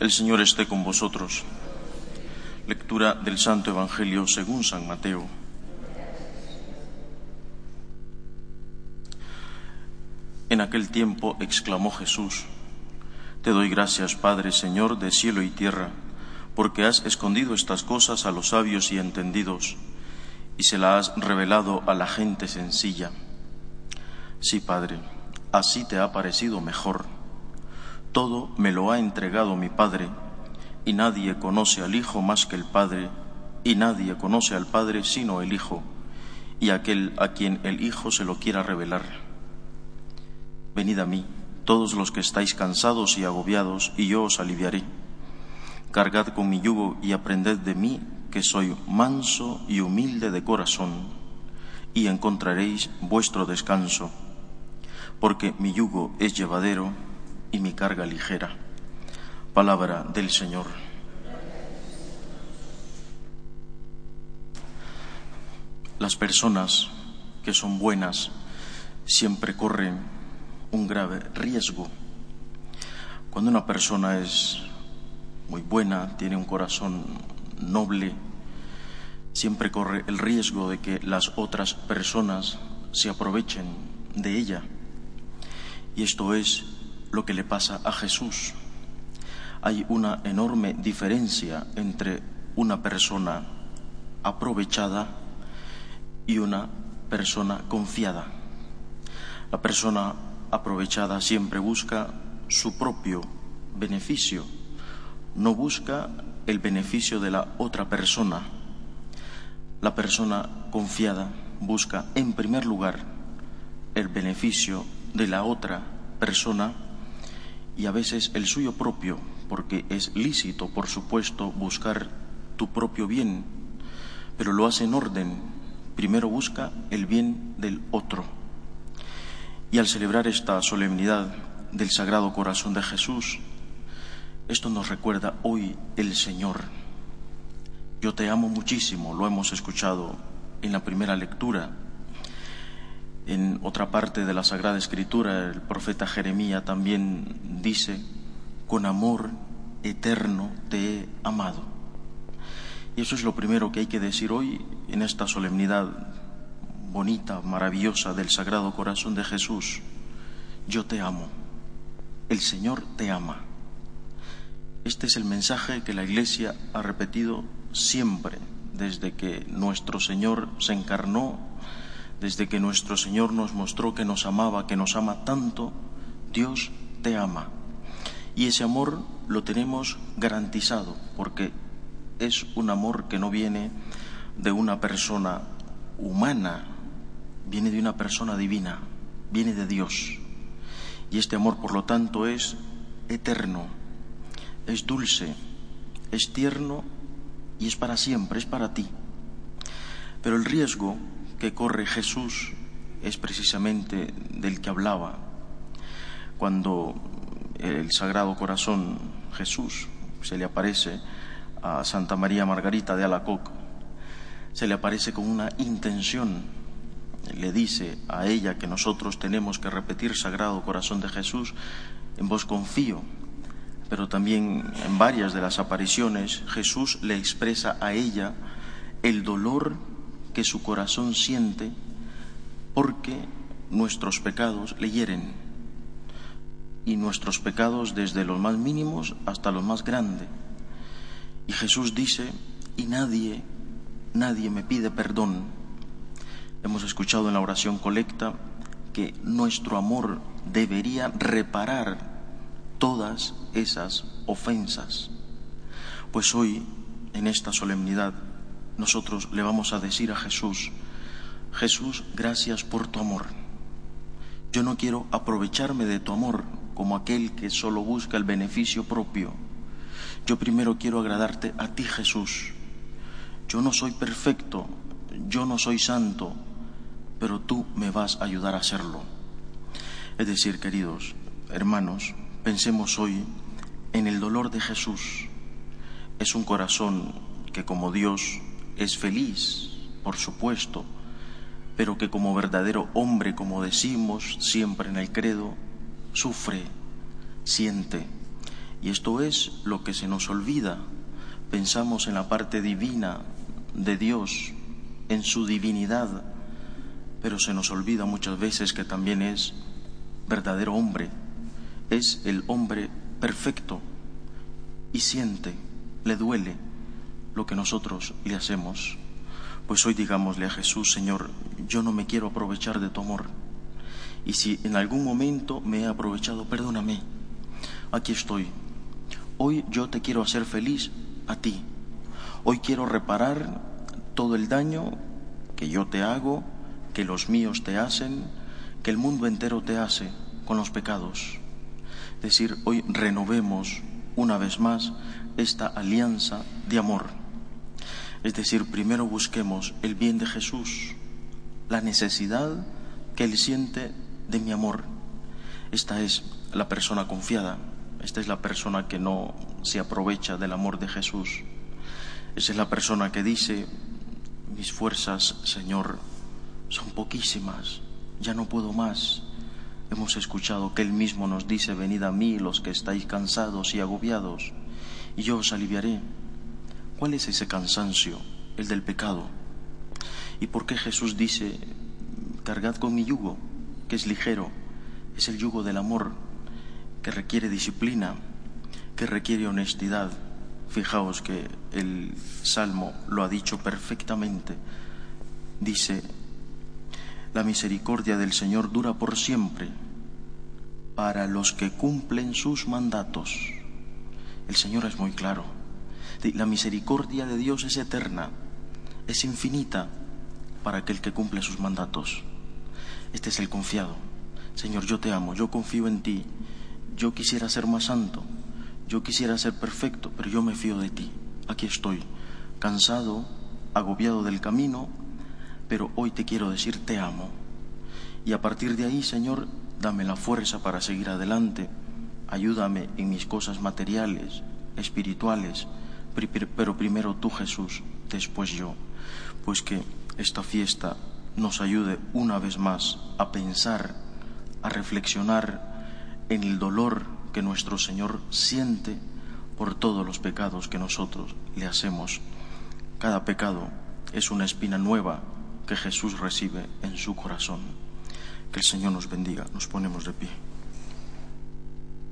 El Señor esté con vosotros. Lectura del Santo Evangelio según San Mateo. En aquel tiempo exclamó Jesús, Te doy gracias, Padre, Señor de cielo y tierra, porque has escondido estas cosas a los sabios y entendidos y se la has revelado a la gente sencilla. Sí, Padre, así te ha parecido mejor. Todo me lo ha entregado mi Padre, y nadie conoce al Hijo más que el Padre, y nadie conoce al Padre sino el Hijo, y aquel a quien el Hijo se lo quiera revelar. Venid a mí, todos los que estáis cansados y agobiados, y yo os aliviaré. Cargad con mi yugo y aprended de mí, que soy manso y humilde de corazón, y encontraréis vuestro descanso, porque mi yugo es llevadero y mi carga ligera. Palabra del Señor. Las personas que son buenas siempre corren un grave riesgo. Cuando una persona es muy buena, tiene un corazón noble, siempre corre el riesgo de que las otras personas se aprovechen de ella. Y esto es lo que le pasa a Jesús. Hay una enorme diferencia entre una persona aprovechada y una persona confiada. La persona aprovechada siempre busca su propio beneficio, no busca el beneficio de la otra persona. La persona confiada busca en primer lugar el beneficio de la otra persona y a veces el suyo propio, porque es lícito, por supuesto, buscar tu propio bien, pero lo hace en orden. Primero busca el bien del otro. Y al celebrar esta solemnidad del Sagrado Corazón de Jesús, esto nos recuerda hoy el Señor. Yo te amo muchísimo, lo hemos escuchado en la primera lectura. En otra parte de la Sagrada Escritura, el profeta Jeremías también dice, con amor eterno te he amado. Y eso es lo primero que hay que decir hoy en esta solemnidad bonita, maravillosa del Sagrado Corazón de Jesús. Yo te amo. El Señor te ama. Este es el mensaje que la Iglesia ha repetido siempre, desde que nuestro Señor se encarnó, desde que nuestro Señor nos mostró que nos amaba, que nos ama tanto, Dios te ama. Y ese amor lo tenemos garantizado, porque es un amor que no viene de una persona humana, viene de una persona divina, viene de Dios. Y este amor, por lo tanto, es eterno, es dulce, es tierno y es para siempre, es para ti. Pero el riesgo que corre Jesús es precisamente del que hablaba cuando el Sagrado Corazón Jesús se le aparece a Santa María Margarita de Alacoc, se le aparece con una intención, le dice a ella que nosotros tenemos que repetir Sagrado Corazón de Jesús, en vos confío, pero también en varias de las apariciones Jesús le expresa a ella el dolor que su corazón siente porque nuestros pecados le hieren y nuestros pecados desde los más mínimos hasta los más grandes. Y Jesús dice, y nadie, nadie me pide perdón. Hemos escuchado en la oración colecta que nuestro amor debería reparar todas esas ofensas. Pues hoy, en esta solemnidad, nosotros le vamos a decir a Jesús, Jesús, gracias por tu amor. Yo no quiero aprovecharme de tu amor como aquel que solo busca el beneficio propio. yo primero quiero agradarte a ti Jesús. Yo no soy perfecto, yo no soy santo, pero tú me vas a ayudar a hacerlo. Es decir, queridos hermanos, pensemos hoy en el dolor de Jesús. Es un corazón que como Dios es feliz, por supuesto, pero que como verdadero hombre, como decimos siempre en el credo, sufre, siente. Y esto es lo que se nos olvida. Pensamos en la parte divina de Dios, en su divinidad, pero se nos olvida muchas veces que también es verdadero hombre, es el hombre perfecto y siente, le duele lo que nosotros le hacemos. Pues hoy digámosle a Jesús, Señor, yo no me quiero aprovechar de tu amor. Y si en algún momento me he aprovechado, perdóname. Aquí estoy. Hoy yo te quiero hacer feliz a ti. Hoy quiero reparar todo el daño que yo te hago, que los míos te hacen, que el mundo entero te hace con los pecados. Decir, hoy renovemos una vez más esta alianza de amor. Es decir, primero busquemos el bien de Jesús, la necesidad que Él siente de mi amor. Esta es la persona confiada, esta es la persona que no se aprovecha del amor de Jesús. Esa es la persona que dice, mis fuerzas, Señor, son poquísimas, ya no puedo más. Hemos escuchado que Él mismo nos dice, venid a mí los que estáis cansados y agobiados, y yo os aliviaré. ¿Cuál es ese cansancio? El del pecado. ¿Y por qué Jesús dice, cargad con mi yugo, que es ligero? Es el yugo del amor, que requiere disciplina, que requiere honestidad. Fijaos que el Salmo lo ha dicho perfectamente. Dice, la misericordia del Señor dura por siempre para los que cumplen sus mandatos. El Señor es muy claro. La misericordia de Dios es eterna, es infinita para aquel que cumple sus mandatos. Este es el confiado. Señor, yo te amo, yo confío en ti. Yo quisiera ser más santo, yo quisiera ser perfecto, pero yo me fío de ti. Aquí estoy, cansado, agobiado del camino, pero hoy te quiero decir te amo. Y a partir de ahí, Señor, dame la fuerza para seguir adelante. Ayúdame en mis cosas materiales, espirituales, pero primero tú Jesús, después yo, pues que esta fiesta nos ayude una vez más a pensar, a reflexionar en el dolor que nuestro Señor siente por todos los pecados que nosotros le hacemos. Cada pecado es una espina nueva que Jesús recibe en su corazón. Que el Señor nos bendiga. Nos ponemos de pie.